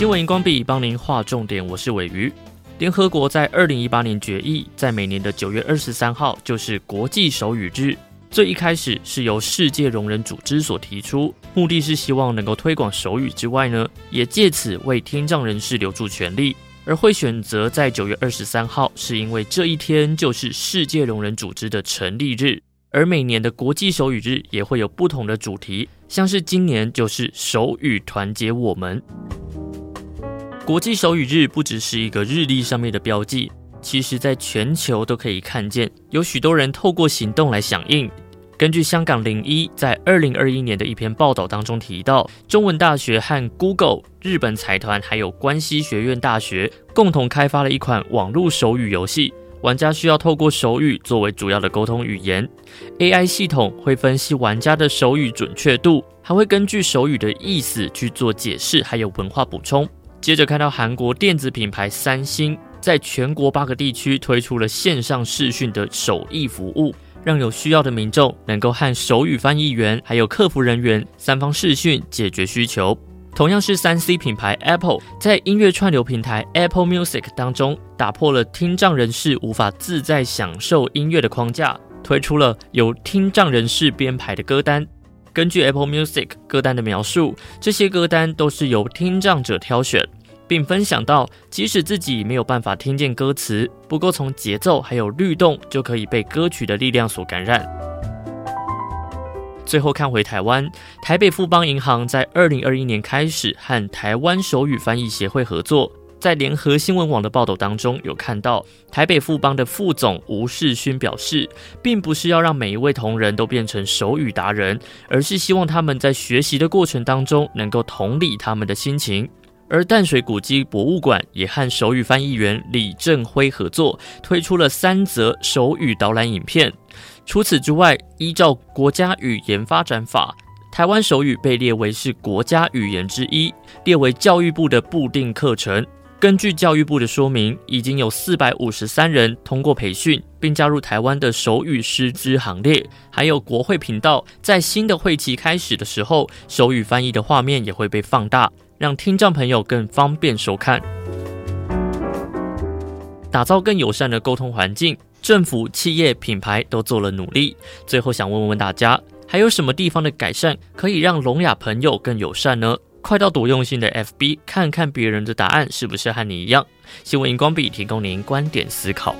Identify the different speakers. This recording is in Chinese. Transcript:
Speaker 1: 新闻荧光笔帮您画重点，我是伟鱼。联合国在二零一八年决议，在每年的九月二十三号就是国际手语日。最一开始是由世界聋人组织所提出，目的是希望能够推广手语之外呢，也借此为听障人士留住权利。而会选择在九月二十三号，是因为这一天就是世界聋人组织的成立日。而每年的国际手语日也会有不同的主题，像是今年就是手语团结我们。国际手语日不只是一个日历上面的标记，其实在全球都可以看见，有许多人透过行动来响应。根据香港零一在二零二一年的一篇报道当中提到，中文大学和 Google、日本财团还有关西学院大学共同开发了一款网络手语游戏，玩家需要透过手语作为主要的沟通语言，AI 系统会分析玩家的手语准确度，还会根据手语的意思去做解释，还有文化补充。接着看到韩国电子品牌三星在全国八个地区推出了线上视讯的手艺服务，让有需要的民众能够和手语翻译员还有客服人员三方视讯解决需求。同样是三 C 品牌 Apple 在音乐串流平台 Apple Music 当中打破了听障人士无法自在享受音乐的框架，推出了由听障人士编排的歌单。根据 Apple Music 歌单的描述，这些歌单都是由听障者挑选，并分享到，即使自己没有办法听见歌词，不过从节奏还有律动就可以被歌曲的力量所感染。最后看回台湾，台北富邦银行在二零二一年开始和台湾手语翻译协会合作。在联合新闻网的报道当中，有看到台北富邦的副总吴世勋表示，并不是要让每一位同仁都变成手语达人，而是希望他们在学习的过程当中能够同理他们的心情。而淡水古迹博物馆也和手语翻译员李正辉合作，推出了三则手语导览影片。除此之外，依照国家语言发展法，台湾手语被列为是国家语言之一，列为教育部的部定课程。根据教育部的说明，已经有四百五十三人通过培训，并加入台湾的手语师资行列。还有国会频道在新的会期开始的时候，手语翻译的画面也会被放大，让听障朋友更方便收看。打造更友善的沟通环境，政府、企业、品牌都做了努力。最后想问问大家，还有什么地方的改善可以让聋哑朋友更友善呢？快到多用心的 FB，看看别人的答案是不是和你一样？新闻荧光笔提供您观点思考。